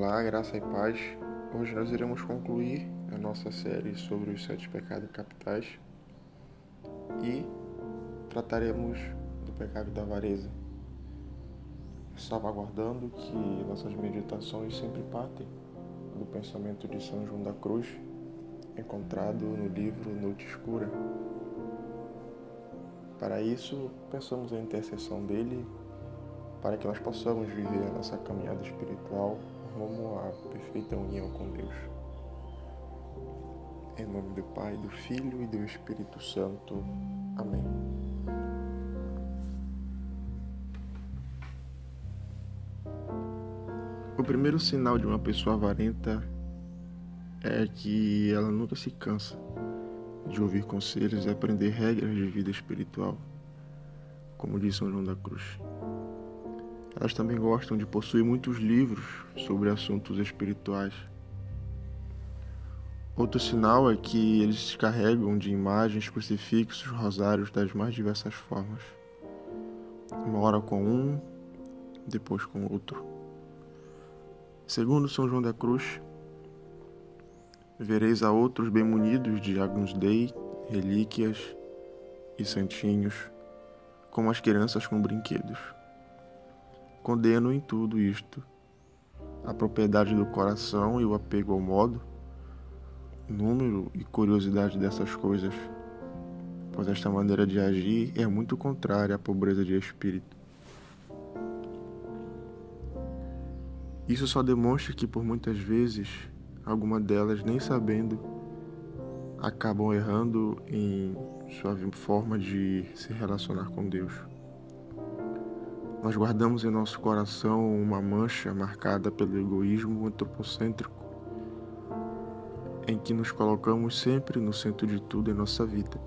Olá, graça e paz. Hoje nós iremos concluir a nossa série sobre os sete pecados capitais e trataremos do pecado da avareza, salvaguardando que nossas meditações sempre partem do pensamento de São João da Cruz, encontrado no livro Noite Escura. Para isso, pensamos a intercessão dele para que nós possamos viver a nossa caminhada espiritual rumo à perfeita união com Deus. Em nome do Pai, do Filho e do Espírito Santo. Amém. O primeiro sinal de uma pessoa avarenta é que ela nunca se cansa de ouvir conselhos e aprender regras de vida espiritual, como diz São João da Cruz. Elas também gostam de possuir muitos livros sobre assuntos espirituais. Outro sinal é que eles se carregam de imagens, crucifixos, rosários das mais diversas formas. Uma hora com um, depois com outro. Segundo São João da Cruz, vereis a outros bem munidos de Agnus Dei, relíquias e santinhos, como as crianças com brinquedos. Condeno em tudo isto a propriedade do coração e o apego ao modo, número e curiosidade dessas coisas, pois esta maneira de agir é muito contrária à pobreza de espírito. Isso só demonstra que por muitas vezes, alguma delas nem sabendo acabam errando em sua forma de se relacionar com Deus. Nós guardamos em nosso coração uma mancha marcada pelo egoísmo antropocêntrico, em que nos colocamos sempre no centro de tudo em nossa vida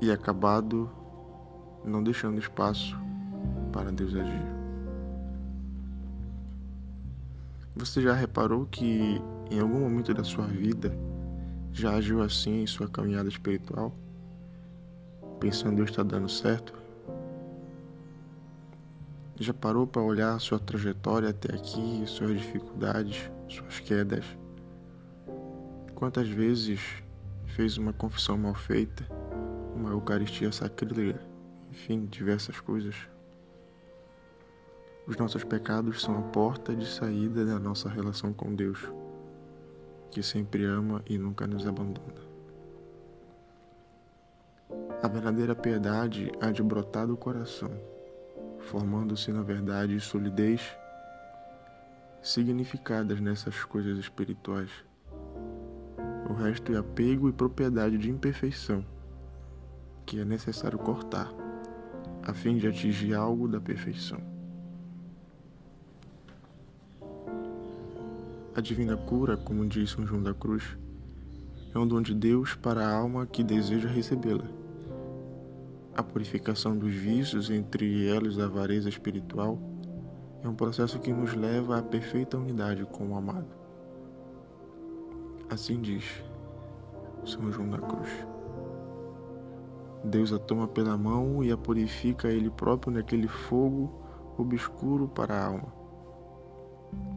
e acabado não deixando espaço para Deus agir. Você já reparou que em algum momento da sua vida já agiu assim em sua caminhada espiritual? Pensando Deus está dando certo? Já parou para olhar sua trajetória até aqui, suas dificuldades, suas quedas? Quantas vezes fez uma confissão mal feita, uma Eucaristia sacrílega, enfim, diversas coisas? Os nossos pecados são a porta de saída da nossa relação com Deus, que sempre ama e nunca nos abandona. A verdadeira piedade há de brotar do coração formando-se na verdade solidez significadas nessas coisas espirituais. O resto é apego e propriedade de imperfeição, que é necessário cortar, a fim de atingir algo da perfeição. A divina cura, como diz São João da Cruz, é um dom de Deus para a alma que deseja recebê-la. A purificação dos vícios, entre eles a avareza espiritual, é um processo que nos leva à perfeita unidade com o amado. Assim diz São João da Cruz. Deus a toma pela mão e a purifica ele próprio naquele fogo obscuro para a alma,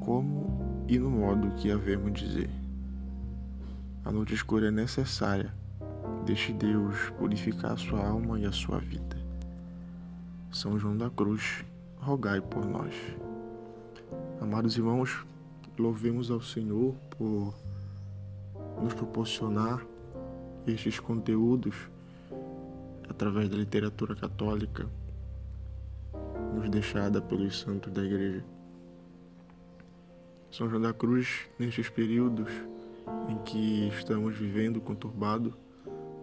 como e no modo que havemos dizer. A noite escura é necessária Deixe Deus purificar a sua alma e a sua vida. São João da Cruz, rogai por nós. Amados irmãos, louvemos ao Senhor por nos proporcionar estes conteúdos através da literatura católica nos deixada pelos santos da Igreja. São João da Cruz, nestes períodos em que estamos vivendo conturbado,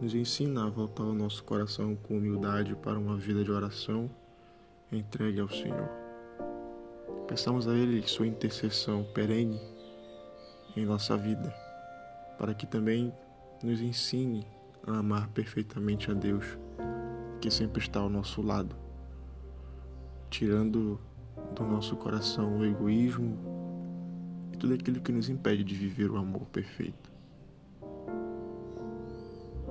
nos ensina a voltar o nosso coração com humildade para uma vida de oração entregue ao Senhor. Peçamos a Ele sua intercessão perene em nossa vida, para que também nos ensine a amar perfeitamente a Deus, que sempre está ao nosso lado, tirando do nosso coração o egoísmo e tudo aquilo que nos impede de viver o amor perfeito.